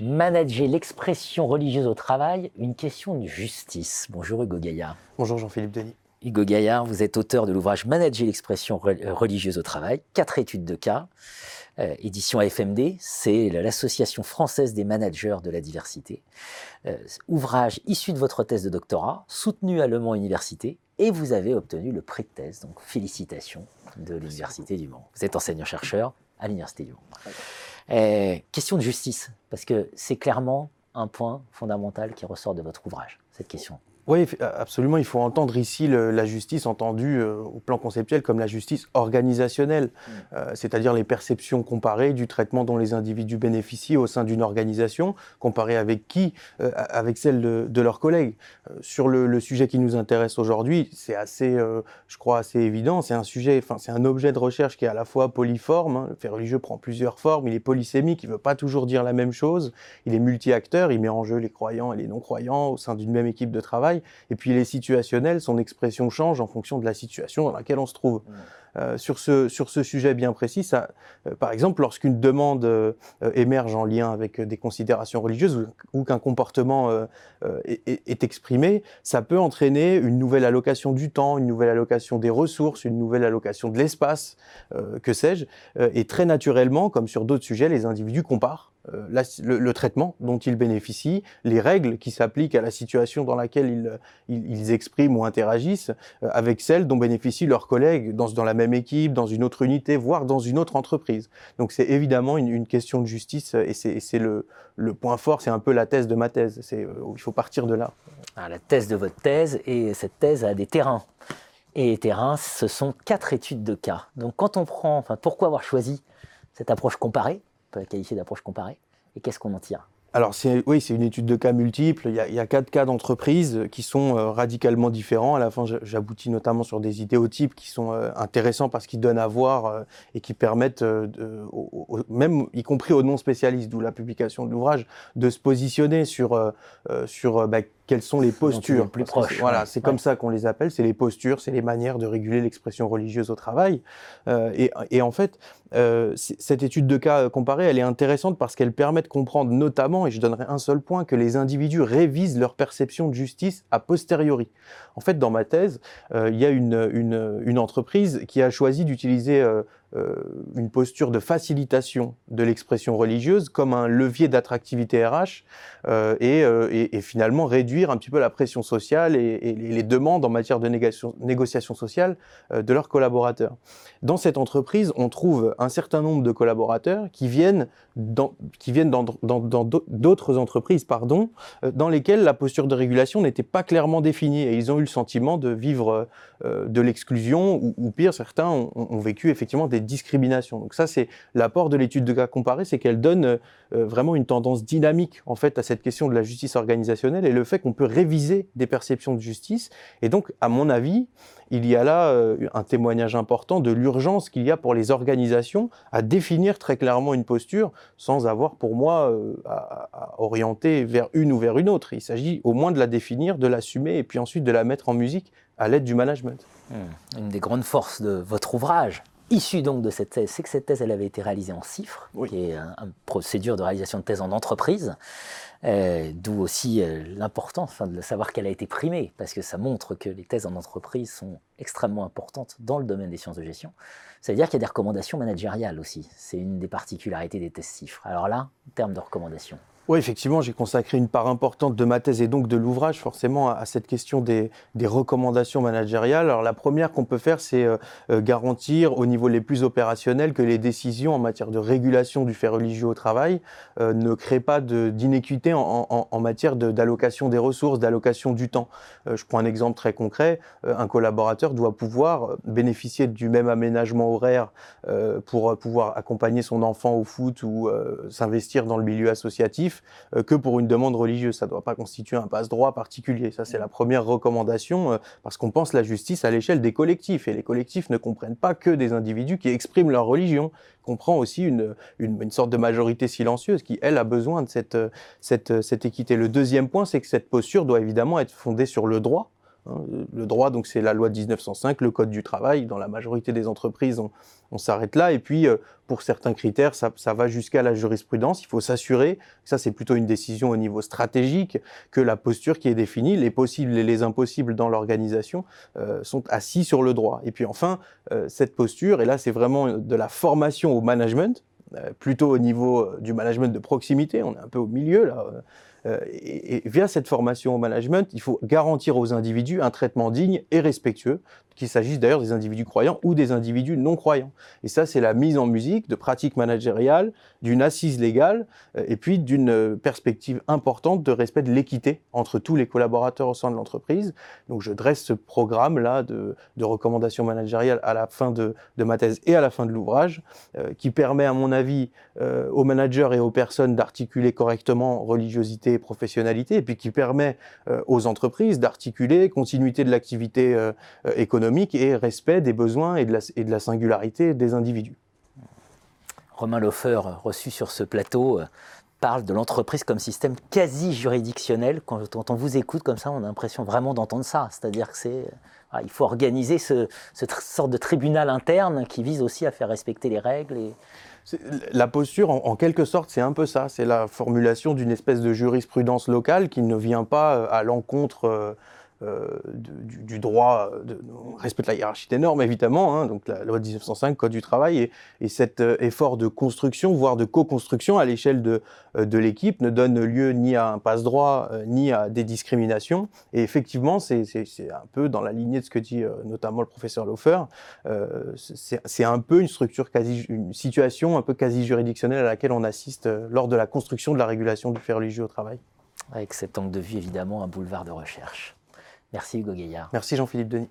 Manager l'expression religieuse au travail, une question de justice. Bonjour Hugo Gaillard. Bonjour Jean-Philippe Denis. Hugo Gaillard, vous êtes auteur de l'ouvrage Manager l'expression religieuse au travail, quatre études de cas, euh, édition AFMD, c'est l'Association française des managers de la diversité. Euh, ouvrage issu de votre thèse de doctorat, soutenu à Le Mans Université, et vous avez obtenu le prix de thèse, donc félicitations de l'Université du Mans. Vous êtes enseignant-chercheur à l'Université du Mans. Euh, question de justice, parce que c'est clairement un point fondamental qui ressort de votre ouvrage, cette question. Oui, absolument. Il faut entendre ici la justice entendue euh, au plan conceptuel comme la justice organisationnelle, mm. euh, c'est-à-dire les perceptions comparées du traitement dont les individus bénéficient au sein d'une organisation, comparées avec qui euh, Avec celles de, leurs collègues. sur le, sujet qui nous intéresse aujourd'hui, c'est assez, je crois, assez évident. C'est un sujet, enfin, c'est un objet de recherche qui est à la fois polyforme. Hein. Le fait religieux prend plusieurs formes. Il est polysémique. Il ne veut pas toujours dire la même chose. Il est multi-acteur. Il met en jeu les croyants et les non-croyants au sein d'une même équipe de travail. Et puis les situationnels, son expression change en fonction de la situation dans laquelle on se trouve. Mmh. Euh, sur, ce, sur ce sujet bien précis, ça, euh, par exemple, lorsqu'une demande euh, émerge en lien avec des considérations religieuses ou, qu'un comportement est, exprimé, ça peut entraîner une nouvelle allocation du temps, une nouvelle allocation des ressources, une nouvelle allocation de l'espace, que sais-je. et très naturellement, comme sur d'autres sujets, les individus comparent le, traitement dont ils bénéficient, les règles qui s'appliquent à la situation dans laquelle ils, ils, expriment ou interagissent, avec celles dont bénéficient leurs collègues dans, dans, la même équipe, dans une autre unité, voire dans une autre entreprise. Donc c'est évidemment une, question de justice et c'est le, point fort, c'est un peu la thèse de ma thèse. Euh, il faut partir de là. Ah, la thèse de votre thèse, et cette thèse a des terrains. Et les terrains, ce sont quatre études de cas. Donc quand on prend, enfin, pourquoi avoir choisi cette approche comparée peut qualifier d'approche comparée Et qu'est-ce qu'on en tire? Alors oui, c'est une étude de cas multiples. Il y a, quatre cas d'entreprise qui sont euh, radicalement différents. À la fin, j'aboutis notamment sur des idéotypes qui sont euh, intéressants parce qu'ils donnent à voir euh, et qui permettent, même y compris aux non spécialistes, d'où la publication de l'ouvrage, de se positionner sur sur bah, quelles sont les postures plus. Voilà, c'est comme ça qu'on les appelle. C'est les postures, c'est les manières de réguler l'expression religieuse au travail. et, et, en fait, cette étude de cas comparée, elle est intéressante parce qu'elle permet de comprendre notamment et je donnerai un seul point, que les individus révisent leur perception de justice a posteriori. En fait, dans ma thèse, euh, il y a une, une, une, entreprise qui a choisi d'utiliser euh, euh, une posture de facilitation de l'expression religieuse comme un levier d'attractivité RH euh, et, euh, et, finalement réduire un petit peu la pression sociale et, les demandes en matière de négociation, sociale de leurs collaborateurs. Dans cette entreprise, on trouve un certain nombre de collaborateurs qui viennent dans, qui dans, d'autres entreprises pardon, dans lesquelles la posture de régulation n'était pas clairement définie et ils ont eu le sentiment de vivre de l'exclusion ou, ou, pire, certains ont, ont vécu effectivement des discrimination. Donc ça, c'est l'apport de l'étude de cas comparé, c'est qu'elle donne euh, vraiment une tendance dynamique en fait à cette question de la justice organisationnelle et le fait qu'on peut réviser des perceptions de justice. Et donc, à mon avis, il y a là euh, un témoignage important de l'urgence qu'il y a pour les organisations à définir très clairement une posture sans avoir pour moi euh, à, orienter vers une ou vers une autre. Il s'agit au moins de la définir, de l'assumer et puis ensuite de la mettre en musique à l'aide du management. Une des grandes forces de votre ouvrage, Issu donc de cette thèse, c'est que cette thèse, elle avait été réalisée en CIFRE, qui est une procédure de réalisation de thèse en entreprise, euh, d'où aussi euh, l'importance enfin, de savoir qu'elle a été primée, parce que ça montre que les thèses en entreprise sont extrêmement importantes dans le domaine des sciences de gestion. Ça veut dire qu'il y a des recommandations managériales aussi. C'est une des particularités des thèses CIFRE. Alors là, en termes de recommandations. Oui, effectivement, j'ai consacré une part importante de ma thèse et donc de l'ouvrage forcément à, cette question des, des, recommandations managériales. Alors la première qu'on peut faire, c'est euh, euh, garantir au niveau les plus opérationnels que les décisions en matière de régulation du fait religieux au travail euh, ne créent pas d'inéquité en, en, en, matière d'allocation des ressources, d'allocation du temps. Euh, je prends un exemple très concret. Euh, un collaborateur doit pouvoir bénéficier du même aménagement horaire pour pouvoir accompagner son enfant au foot ou s'investir dans le milieu associatif euh, que pour une demande religieuse. Ça ne doit pas constituer un passe-droit particulier. Ça, c'est la première recommandation, euh, parce qu'on pense la justice à l'échelle des collectifs. Et les collectifs ne comprennent pas que des individus qui expriment leur religion. Ils comprennent aussi une, une, une, sorte de majorité silencieuse qui, elle, a besoin de cette, cette, cette équité. Le deuxième point, c'est que cette posture doit évidemment être fondée sur le droit. Le droit, donc c'est la loi de 1905, le code du travail. Dans la majorité des entreprises, on, s'arrête là. Et puis, euh, pour certains critères, ça, va jusqu'à la jurisprudence. Il faut s'assurer, ça c'est plutôt une décision au niveau stratégique, que la posture qui est définie, les possibles et les impossibles dans l'organisation, euh, sont assis sur le droit. Et puis enfin, euh, cette posture, et là c'est vraiment de la formation au management, plutôt au niveau du management de proximité, on est un peu au milieu là euh, et, via cette formation au management, il faut garantir aux individus un traitement digne et respectueux, qu'il s'agisse d'ailleurs des individus croyants ou des individus non croyants. Et ça, c'est la mise en musique de pratiques managériales, d'une assise légale, euh, et puis d'une euh, perspective importante de respect de l'équité entre tous les collaborateurs au sein de l'entreprise. Donc je dresse ce programme-là de, recommandations managériales à la fin de, ma thèse et à la fin de l'ouvrage, qui permet, à mon avis, aux managers et aux personnes d'articuler correctement religiosité professionnalité, et puis qui permet euh, aux entreprises d'articuler continuité de l'activité euh, économique et respect des besoins et de, la, et de la singularité des individus. Romain Lofer, reçu sur ce plateau, parle de l'entreprise comme système quasi juridictionnel. Quand, on vous écoute comme ça, on a l'impression vraiment d'entendre ça. C'est-à-dire que c'est, il faut organiser ce, cette sorte de tribunal interne qui vise aussi à faire respecter les règles. Et... La posture, en, quelque sorte, c'est un peu ça. C'est la formulation d'une espèce de jurisprudence locale qui ne vient pas euh, à l'encontre euh, euh, du, droit, de, on respecte la hiérarchie des normes évidemment, hein, donc la loi de 1905, Code du travail, et, cet euh, effort de construction, voire de co-construction à l'échelle de, euh, de l'équipe ne donne lieu ni à un passe-droit, ni à des discriminations. Et effectivement, c'est un peu dans la lignée de ce que dit notamment le professeur Lofer, c'est un peu une structure quasi, une situation un peu quasi juridictionnelle à laquelle on assiste lors de la construction de la régulation du fait religieux au travail. Avec cet angle de vue, évidemment, un boulevard de recherche. Merci Hugo Gaillard. Merci Jean-Philippe Denis.